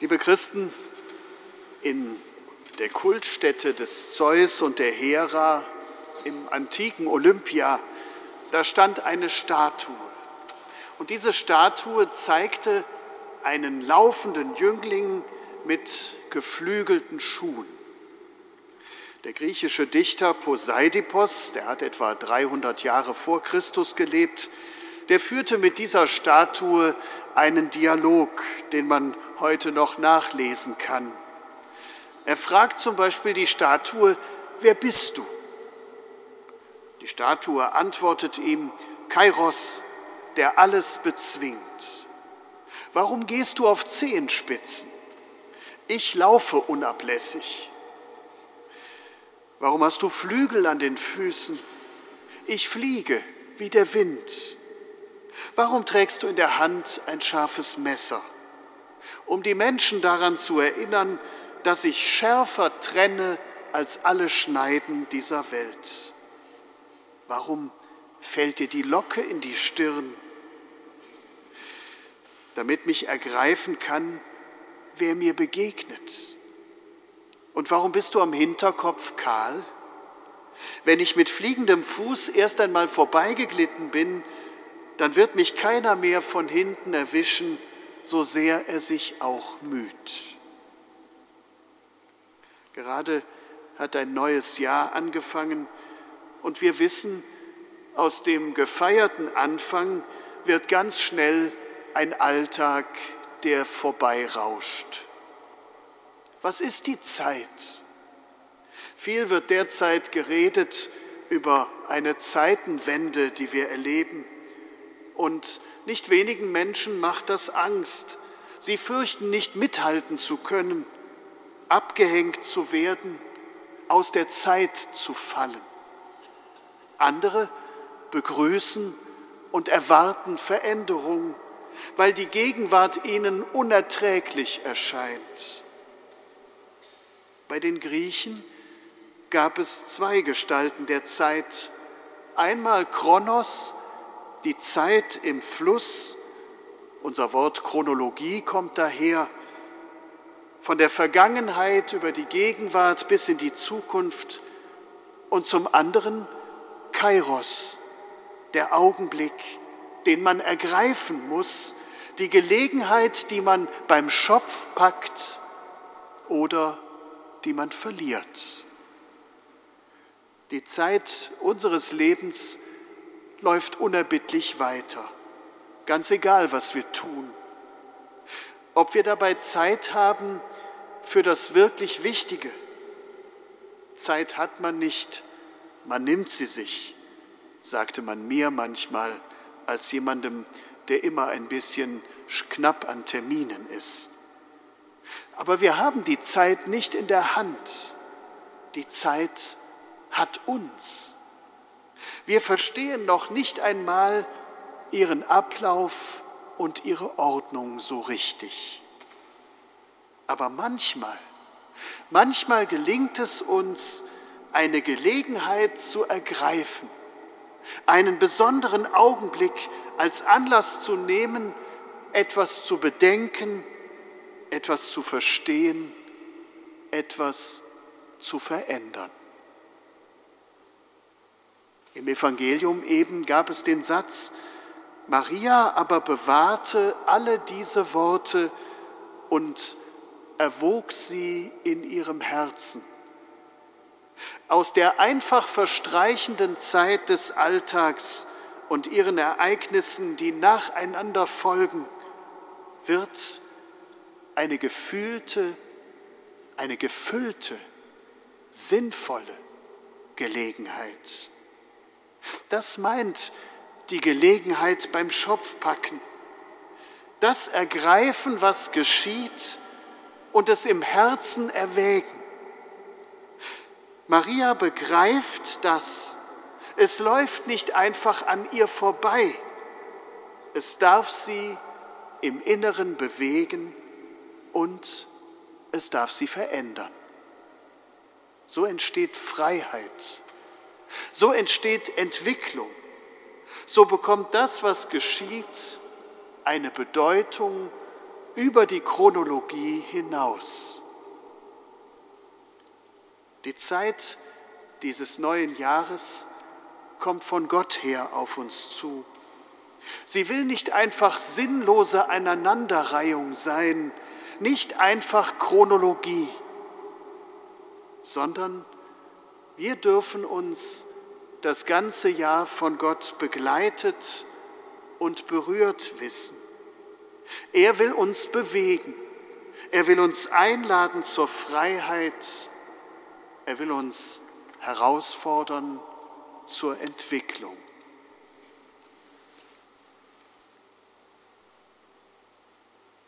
Liebe Christen, in der Kultstätte des Zeus und der Hera im antiken Olympia, da stand eine Statue. Und diese Statue zeigte einen laufenden Jüngling mit geflügelten Schuhen. Der griechische Dichter Poseidipos, der hat etwa 300 Jahre vor Christus gelebt, der führte mit dieser Statue einen Dialog, den man heute noch nachlesen kann. Er fragt zum Beispiel die Statue, wer bist du? Die Statue antwortet ihm, Kairos, der alles bezwingt. Warum gehst du auf Zehenspitzen? Ich laufe unablässig. Warum hast du Flügel an den Füßen? Ich fliege wie der Wind. Warum trägst du in der Hand ein scharfes Messer? Um die Menschen daran zu erinnern, dass ich schärfer trenne als alle Schneiden dieser Welt. Warum fällt dir die Locke in die Stirn? Damit mich ergreifen kann, wer mir begegnet. Und warum bist du am Hinterkopf kahl? Wenn ich mit fliegendem Fuß erst einmal vorbeigeglitten bin, dann wird mich keiner mehr von hinten erwischen, so sehr er sich auch müht. Gerade hat ein neues Jahr angefangen und wir wissen, aus dem gefeierten Anfang wird ganz schnell ein Alltag, der vorbeirauscht. Was ist die Zeit? Viel wird derzeit geredet über eine Zeitenwende, die wir erleben. Und nicht wenigen Menschen macht das Angst. Sie fürchten nicht mithalten zu können, abgehängt zu werden, aus der Zeit zu fallen. Andere begrüßen und erwarten Veränderung, weil die Gegenwart ihnen unerträglich erscheint. Bei den Griechen gab es zwei Gestalten der Zeit. Einmal Kronos, die Zeit im Fluss, unser Wort Chronologie kommt daher, von der Vergangenheit über die Gegenwart bis in die Zukunft und zum anderen Kairos, der Augenblick, den man ergreifen muss, die Gelegenheit, die man beim Schopf packt oder die man verliert. Die Zeit unseres Lebens läuft unerbittlich weiter, ganz egal, was wir tun. Ob wir dabei Zeit haben für das wirklich Wichtige. Zeit hat man nicht, man nimmt sie sich, sagte man mir manchmal als jemandem, der immer ein bisschen knapp an Terminen ist. Aber wir haben die Zeit nicht in der Hand. Die Zeit hat uns. Wir verstehen noch nicht einmal ihren Ablauf und ihre Ordnung so richtig. Aber manchmal, manchmal gelingt es uns, eine Gelegenheit zu ergreifen, einen besonderen Augenblick als Anlass zu nehmen, etwas zu bedenken, etwas zu verstehen, etwas zu verändern. Im Evangelium eben gab es den Satz, Maria aber bewahrte alle diese Worte und erwog sie in ihrem Herzen. Aus der einfach verstreichenden Zeit des Alltags und ihren Ereignissen, die nacheinander folgen, wird eine gefühlte, eine gefüllte, sinnvolle Gelegenheit. Das meint die Gelegenheit beim Schopfpacken. Das Ergreifen, was geschieht und es im Herzen erwägen. Maria begreift das. Es läuft nicht einfach an ihr vorbei. Es darf sie im Inneren bewegen und es darf sie verändern. So entsteht Freiheit so entsteht Entwicklung. So bekommt das, was geschieht, eine Bedeutung, über die Chronologie hinaus. Die Zeit dieses neuen Jahres kommt von Gott her auf uns zu. Sie will nicht einfach sinnlose Aneinanderreihung sein, nicht einfach Chronologie, sondern wir dürfen uns das ganze Jahr von Gott begleitet und berührt wissen. Er will uns bewegen. Er will uns einladen zur Freiheit. Er will uns herausfordern zur Entwicklung.